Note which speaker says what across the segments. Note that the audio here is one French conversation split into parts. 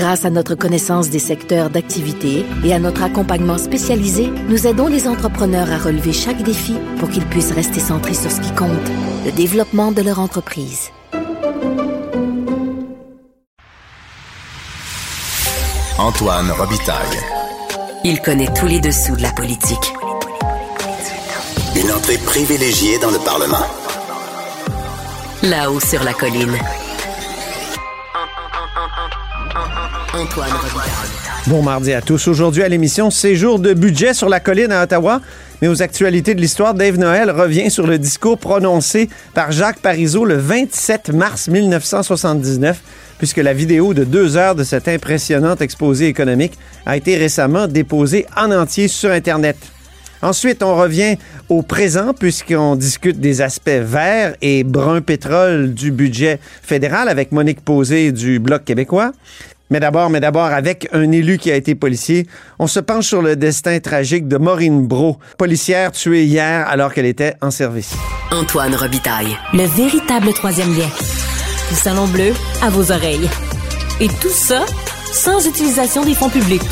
Speaker 1: Grâce à notre connaissance des secteurs d'activité et à notre accompagnement spécialisé, nous aidons les entrepreneurs à relever chaque défi pour qu'ils puissent rester centrés sur ce qui compte, le développement de leur entreprise.
Speaker 2: Antoine Robitaille.
Speaker 1: Il connaît tous les dessous de la politique.
Speaker 2: Une entrée privilégiée dans le Parlement.
Speaker 1: Là-haut sur la colline.
Speaker 3: Bon mardi à tous. Aujourd'hui à l'émission, séjour de budget sur la colline à Ottawa. Mais aux actualités de l'histoire, Dave Noël revient sur le discours prononcé par Jacques Parizeau le 27 mars 1979, puisque la vidéo de deux heures de cet impressionnant exposé économique a été récemment déposée en entier sur Internet. Ensuite, on revient au présent puisqu'on discute des aspects verts et brun pétrole du budget fédéral avec Monique Posé du Bloc québécois. Mais d'abord, mais d'abord, avec un élu qui a été policier, on se penche sur le destin tragique de Maureen Bro, policière tuée hier alors qu'elle était en service.
Speaker 1: Antoine Robitaille. Le véritable troisième lien. Du Salon Bleu à vos oreilles. Et tout ça sans utilisation des fonds publics.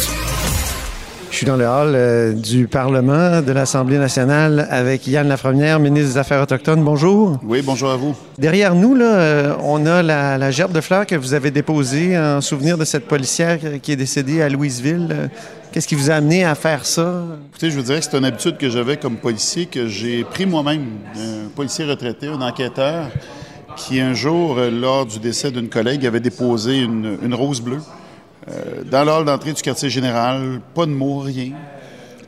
Speaker 3: Je suis dans le hall euh, du Parlement de l'Assemblée nationale avec Yann Lafrenière, ministre des Affaires autochtones. Bonjour.
Speaker 4: Oui, bonjour à vous.
Speaker 3: Derrière nous, là, euh, on a la, la, gerbe de fleurs que vous avez déposée en souvenir de cette policière qui est décédée à Louisville. Euh, qu'est-ce qui vous a amené à faire ça?
Speaker 4: Écoutez, je vous dirais que c'est une habitude que j'avais comme policier, que j'ai pris moi-même, un policier retraité, un enquêteur, qui un jour, lors du décès d'une collègue, avait déposé une, une rose bleue euh, dans l'hall d'entrée du quartier général, pas de mots, rien.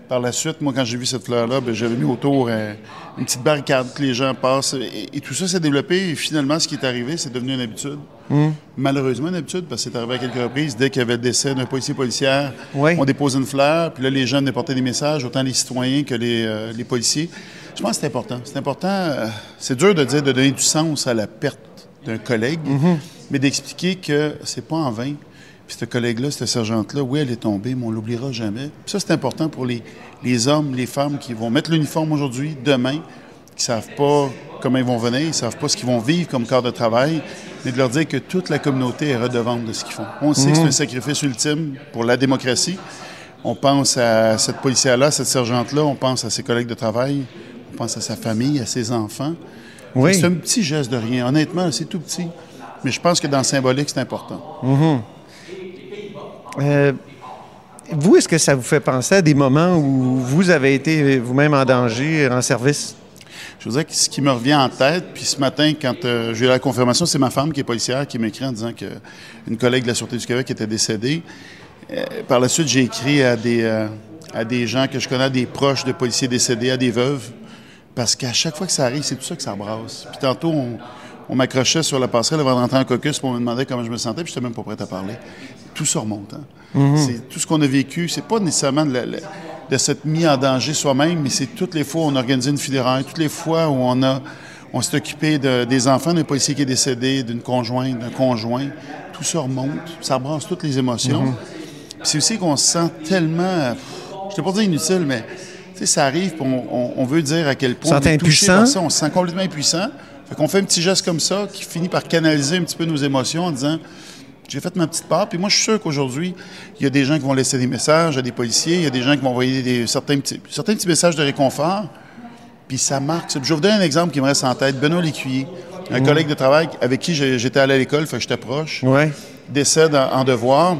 Speaker 4: Par la suite, moi, quand j'ai vu cette fleur-là, ben, j'avais mis autour euh, une petite barricade que les gens passent. Et, tout ça s'est développé. Et finalement, ce qui est arrivé, c'est devenu une habitude. Malheureusement, une habitude, parce que c'est arrivé à quelques reprises. Dès qu'il y avait le décès d'un policier policière, on dépose une fleur. Puis là, les gens portaient des messages, autant les citoyens que les, euh, les policiers. Je pense que c'est important. C'est important. c'est dur de dire de donner du sens à la perte d'un collègue, mais d'expliquer que c'est pas en vain. Puis ce collègue-là, cette sergente-là, oui, elle est tombée, mais on l'oubliera jamais. Puis ça, c'est important pour les, les hommes, les femmes qui vont mettre l'uniforme aujourd'hui, demain, qui savent pas comment ils vont venir, ils savent pas ce qu'ils vont vivre comme corps de travail, mais de leur dire que toute la communauté est redevante de ce qu'ils font. On sait que c'est un sacrifice ultime pour la démocratie. On pense à cette policière-là, cette sergente-là, on pense à ses collègues de travail, on pense à sa famille, à ses enfants. Oui. C'est un petit geste de rien. Honnêtement, c'est tout petit. Mais je pense que dans le symbolique, c'est important.
Speaker 3: Euh, vous, est-ce que ça vous fait penser à des moments où vous avez été vous-même en danger, en service?
Speaker 4: Je vous dirais que ce qui me revient en tête, puis ce matin, quand euh, j'ai eu la confirmation, c'est ma femme qui est policière qui m'écrit en disant qu'une collègue de la Sûreté du Québec était décédée. Euh, par la suite, j'ai écrit à des, à des gens que je connais, des proches de policiers décédés, à des veuves, parce qu'à chaque fois que ça arrive, c'est tout ça que ça brasse. Puis tantôt, on, on m'accrochait sur la passerelle avant de rentrer en caucus pour me demander comment je me sentais, puis je n'étais même pas prêt à parler. Tout ça remonte. Hein?
Speaker 3: Mhm.
Speaker 4: C'est tout ce qu'on a vécu. C'est pas nécessairement de, de s'être mis en danger soi-même, mais c'est toutes les fois où on a organisé une funéraille, toutes les fois où on a on s'est occupé de, des enfants d'un policier qui est décédé, d'une conjointe, d'un conjoint. Tout ça remonte, ça brasse toutes les émotions.
Speaker 3: Mhm.
Speaker 4: C'est aussi qu'on se sent tellement, je ne pas dire inutile, mais ça arrive, on, on, veut dire à quel point
Speaker 3: on est touché par
Speaker 4: ça, on se sent complètement impuissant. Fait qu'on fait un petit geste comme ça qui finit par canaliser un petit peu nos émotions en disant j'ai fait ma petite part. Puis moi, je suis sûr qu'aujourd'hui, il y a des gens qui vont laisser des messages à des policiers, il y a des gens qui vont envoyer des, certains, petits, certains petits messages de réconfort. Puis ça marque. Je vais vous donner un exemple qui me reste en tête. Benoît Lécuyer, un mmh. collègue de travail avec qui j'étais allé à l'école, fait que j'étais proche,
Speaker 3: ouais.
Speaker 4: décède en, devoir.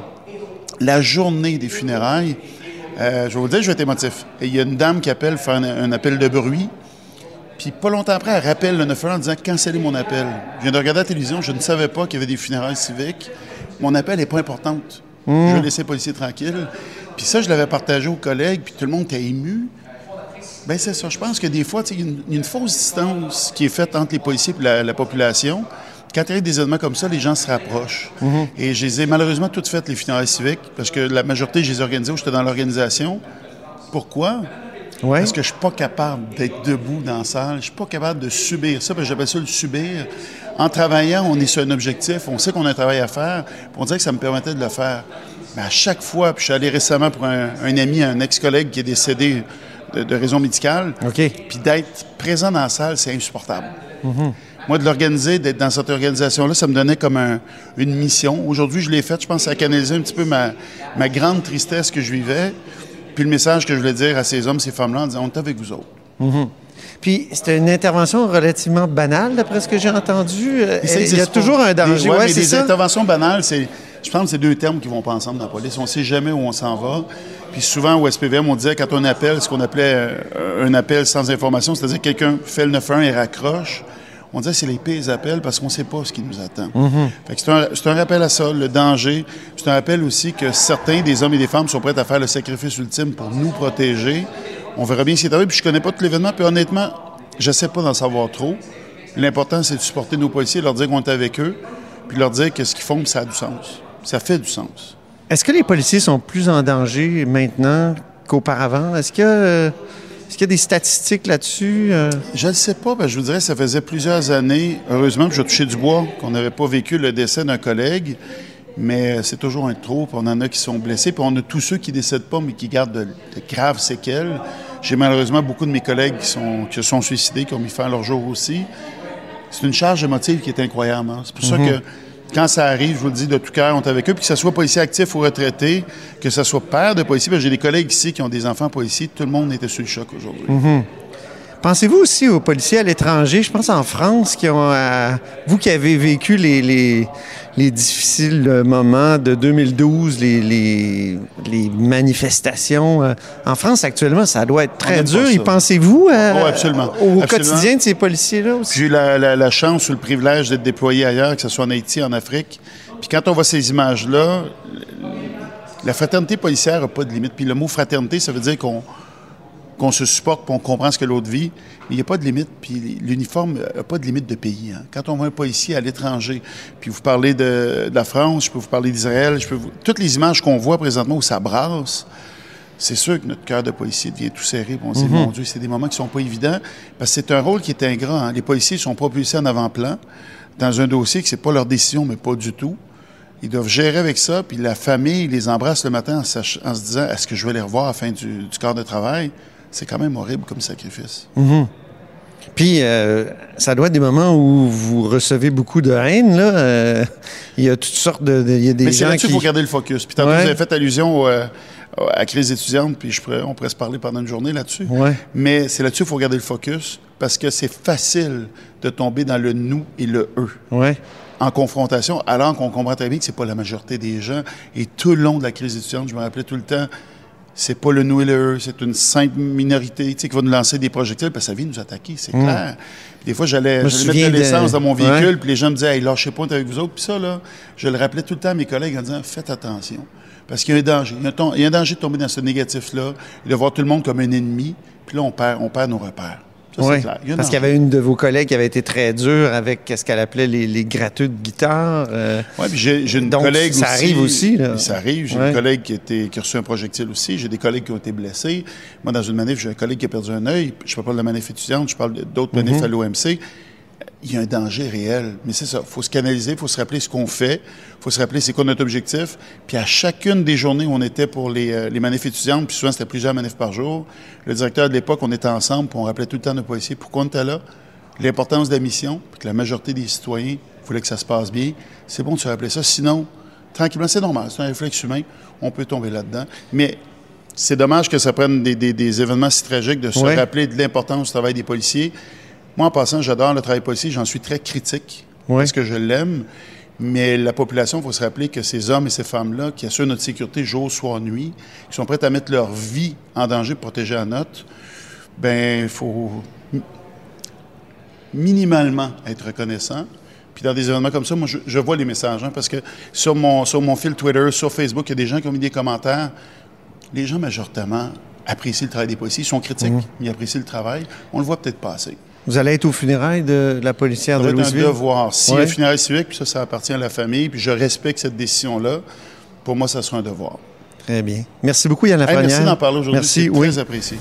Speaker 4: La journée des funérailles, euh, je vais vous dire, je vais être émotif. il y a une dame qui appelle faire un, un appel de bruit. Puis pas longtemps après, elle rappelle le 9 en disant cancellez mon appel. Je viens de regarder la télévision, je ne savais pas qu'il y avait des funérailles civiques. Mon appel n'est pas importante.
Speaker 3: Mmh.
Speaker 4: Je vais laisser le policier tranquille. Puis ça, je l'avais partagé aux collègues, puis tout le monde était ému. Bien, c'est ça. Je pense que des fois, il y, a une, une fausse distance qui est faite entre les policiers et la, la population. Quand il y a des événements comme ça, les gens se rapprochent.
Speaker 3: Mmh.
Speaker 4: Et je les ai malheureusement toutes faites, les funérailles civiques, parce que la majorité, je les ai organisées où j'étais dans l'organisation. Pourquoi?
Speaker 3: Ouais.
Speaker 4: Parce que je suis pas capable d'être debout dans la salle. Je suis pas capable de subir ça, parce que j'appelle ça le subir. En travaillant, on est sur un objectif, on sait qu'on a un travail à faire, puis on dirait que ça me permettait de le faire. Mais à chaque fois, puis je suis allé récemment pour un, un ami, un ex-collègue qui est décédé de, de raison médicale,
Speaker 3: OK.
Speaker 4: puis d'être présent dans la salle, c'est insupportable. Moi, de l'organiser, d'être dans cette organisation-là, ça me donnait comme un- une mission. Aujourd'hui, je l'ai faite. Je pense que ça a canalisé un petit peu ma, ma grande tristesse que je vivais, puis le message que je voulais dire à ces hommes, ces femmes-là, en disant, on est avec vous autres.
Speaker 3: Puis c'était une intervention relativement banale, d'après ce que j'ai entendu. Euh, Il y a toujours un danger.
Speaker 4: Des, ouais,
Speaker 3: Ouais,
Speaker 4: mais des
Speaker 3: ça.
Speaker 4: interventions banales, c'est, je pense que c'est deux termes qui vont pas ensemble dans la police. On sait jamais où on s'en va. Puis souvent, au SPVM, on disait quand on appelle, ce qu'on appelait euh, un appel sans information, c'est-à-dire que quelqu'un fait le 911 et raccroche. On disait que c'est les pires appels parce qu'on ne sait pas ce qui nous attend. Fait que c'est, un, rappel à ça, le danger. C'est un rappel aussi que certains des hommes et des femmes sont prêts à faire le sacrifice ultime pour nous protéger. On verra bien ce qui est arrivé. Puis je connais pas tout l'événement. Puis honnêtement, je sais pas d'en savoir trop. L'important, c'est de supporter nos policiers, leur dire qu'on est avec eux, puis leur dire que ce qu'ils font, ça a du sens. Ça fait du sens.
Speaker 3: Est-ce que les policiers sont plus en danger maintenant qu'auparavant? Est-ce que, euh, est-ce qu'il y a des statistiques là-dessus? euh?
Speaker 4: Je ne sais pas, ben, je vous dirais, ça faisait plusieurs années, heureusement, que je touché du bois, qu'on n'avait pas vécu le décès d'un collègue, mais c'est toujours un trop, puis on en a qui sont blessés, puis on a tous ceux qui ne décèdent pas, mais qui gardent de, de graves séquelles. J'ai malheureusement beaucoup de mes collègues qui, sont, qui se sont suicidés, qui ont mis fin à leur jour aussi. C'est une charge émotive qui est incroyable. hein. C'est pour ça que quand ça arrive, je vous le dis de tout cœur, on est avec eux, puis que ce soit policier actif ou retraité, que ce soit père de policier, parce que j'ai des collègues ici qui ont des enfants policiers, tout le monde était sous le choc aujourd'hui.
Speaker 3: Pensez-vous aussi aux policiers à l'étranger, je pense en France, qui ont, euh, vous qui avez vécu les, les, les difficiles euh, moments de 2012, les, les, les manifestations. euh, en France, actuellement, ça doit être très dur. Y pensez-vous euh,
Speaker 4: Oh, absolument.
Speaker 3: au
Speaker 4: Absolument.
Speaker 3: quotidien de ces policiers-là aussi?
Speaker 4: J'ai eu la, la- la chance ou le privilège d'être déployé ailleurs, que ce soit en Haïti, en Afrique. Puis quand on voit ces images-là, la fraternité policière n'a pas de limite. Puis le mot fraternité, ça veut dire qu'on qu'on se supporte, puis on comprend ce que l'autre vit. Mais il n'y a pas de limite. Puis l'uniforme n'a pas de limite de pays. hein. Quand on voit un policier à l'étranger, puis vous parlez de, de la France, je peux vous parler d'Israël, je peux vous... toutes les images qu'on voit présentement où ça brasse, c'est sûr que notre cœur de policier devient tout serré. puis On se dit, mon Dieu, c'est des moments qui sont pas évidents. Parce que c'est un rôle qui est ingrat. hein. Les policiers sont propulsés en avant-plan dans un dossier que c'est pas leur décision, mais pas du tout. Ils doivent gérer avec ça, puis la famille les embrasse le matin en se disant est-ce que je vais les revoir à la fin du, du corps de travail? C'est quand même horrible comme sacrifice.
Speaker 3: Puis, euh, ça doit être des moments où vous recevez beaucoup de haine. Là. Euh, il y a toutes sortes de... de- Il y a des
Speaker 4: Mais c'est là-dessus
Speaker 3: qui...
Speaker 4: qu'il faut garder le focus. Puis tantôt,
Speaker 3: Ouais.
Speaker 4: vous avez fait allusion euh, à la crise étudiante, puis je pourrais- on pourrait se parler pendant une journée là-dessus.
Speaker 3: Ouais.
Speaker 4: Mais c'est là-dessus qu'il faut garder le focus, parce que c'est facile de tomber dans le nous et le eux.
Speaker 3: Ouais.
Speaker 4: en confrontation, alors qu'on comprend très bien que c'est pas la majorité des gens. Et tout le long de la crise étudiante, je me rappelais tout le temps, c'est pas le nous et le eux, c'est une simple minorité tu sais, qui va nous lancer des projectiles, parce que ça vient nous attaquer, c'est clair. Des fois, j'allais mettre de
Speaker 3: de-
Speaker 4: l'essence dans mon
Speaker 3: Ouais.
Speaker 4: véhicule, puis les gens me disaient, hey, lâchez pas, avec vous autres. Puis ça, là, je le rappelais tout le temps à mes collègues en disant, faites attention. Parce qu'il y a un danger. Il y a un, ton- il y a un danger de tomber dans ce négatif-là, et de voir tout le monde comme un ennemi, puis là, on perd, on perd nos repères. Ça, clair. Un
Speaker 3: Parce qu'il y avait une de vos collègues qui avait été très dure avec ce qu'elle appelait les, les gratteux de guitare. euh,
Speaker 4: Oui, puis j'ai une
Speaker 3: Donc,
Speaker 4: collègue
Speaker 3: ça
Speaker 4: aussi.
Speaker 3: arrive aussi, là.
Speaker 4: Ça arrive. J'ai
Speaker 3: Ouais.
Speaker 4: une collègue qui, était, qui a reçu un projectile aussi. J'ai des collègues qui ont été blessés. Moi, dans une manif, j'ai un collègue qui a perdu un œil. Je parle pas de la manif étudiante, je parle d'autres
Speaker 3: Mhm.
Speaker 4: manifs à l'OMC. Il y a un danger réel. Mais c'est ça. Il faut se canaliser, il faut se rappeler ce qu'on fait, il faut se rappeler c'est quoi notre objectif. Puis à chacune des journées où on était pour les, euh, les manifs étudiantes, puis souvent c'était plusieurs manifs par jour, le directeur de l'époque, on était ensemble, puis on rappelait tout le temps nos policiers pourquoi on était là, l'importance de la mission, puis que la majorité des citoyens voulaient que ça se passe bien. C'est bon de se rappeler ça. Sinon, tranquillement, c'est normal, c'est un réflexe humain, on peut tomber là-dedans. Mais c'est dommage que ça prenne des, des- des événements si tragiques de se
Speaker 3: Ouais.
Speaker 4: rappeler de l'importance du travail des policiers. Moi, en passant, j'adore le travail policier, j'en suis très critique parce que je l'aime. Mais la population, il faut se rappeler que ces hommes et ces femmes-là qui assurent notre sécurité jour, soir, nuit, qui sont prêts à mettre leur vie en danger pour protéger la nôtre, ben il faut mi- minimalement être reconnaissant. Puis dans des événements comme ça, moi, je, je vois les messages, hein, parce que sur mon, sur mon fil Twitter, sur Facebook, il y a des gens qui ont mis des commentaires. Les gens, majoritairement, apprécient le travail des policiers. Ils sont critiques,
Speaker 3: Mmh.
Speaker 4: ils apprécient le travail. On le voit peut-être pas assez.
Speaker 3: Vous allez être aux funérailles de la policière
Speaker 4: Ça
Speaker 3: de
Speaker 4: va être un
Speaker 3: Louisville?
Speaker 4: devoir. A
Speaker 3: Ouais.
Speaker 4: un funérailles civique, puis ça, ça appartient à la famille, puis je respecte cette décision-là, pour moi, ça sera un devoir.
Speaker 3: Très bien. Merci beaucoup, Yann
Speaker 4: Hey,
Speaker 3: Lafrenière.
Speaker 4: merci d'en parler aujourd'hui.
Speaker 3: Merci,
Speaker 4: C'est
Speaker 3: oui.
Speaker 4: très apprécié.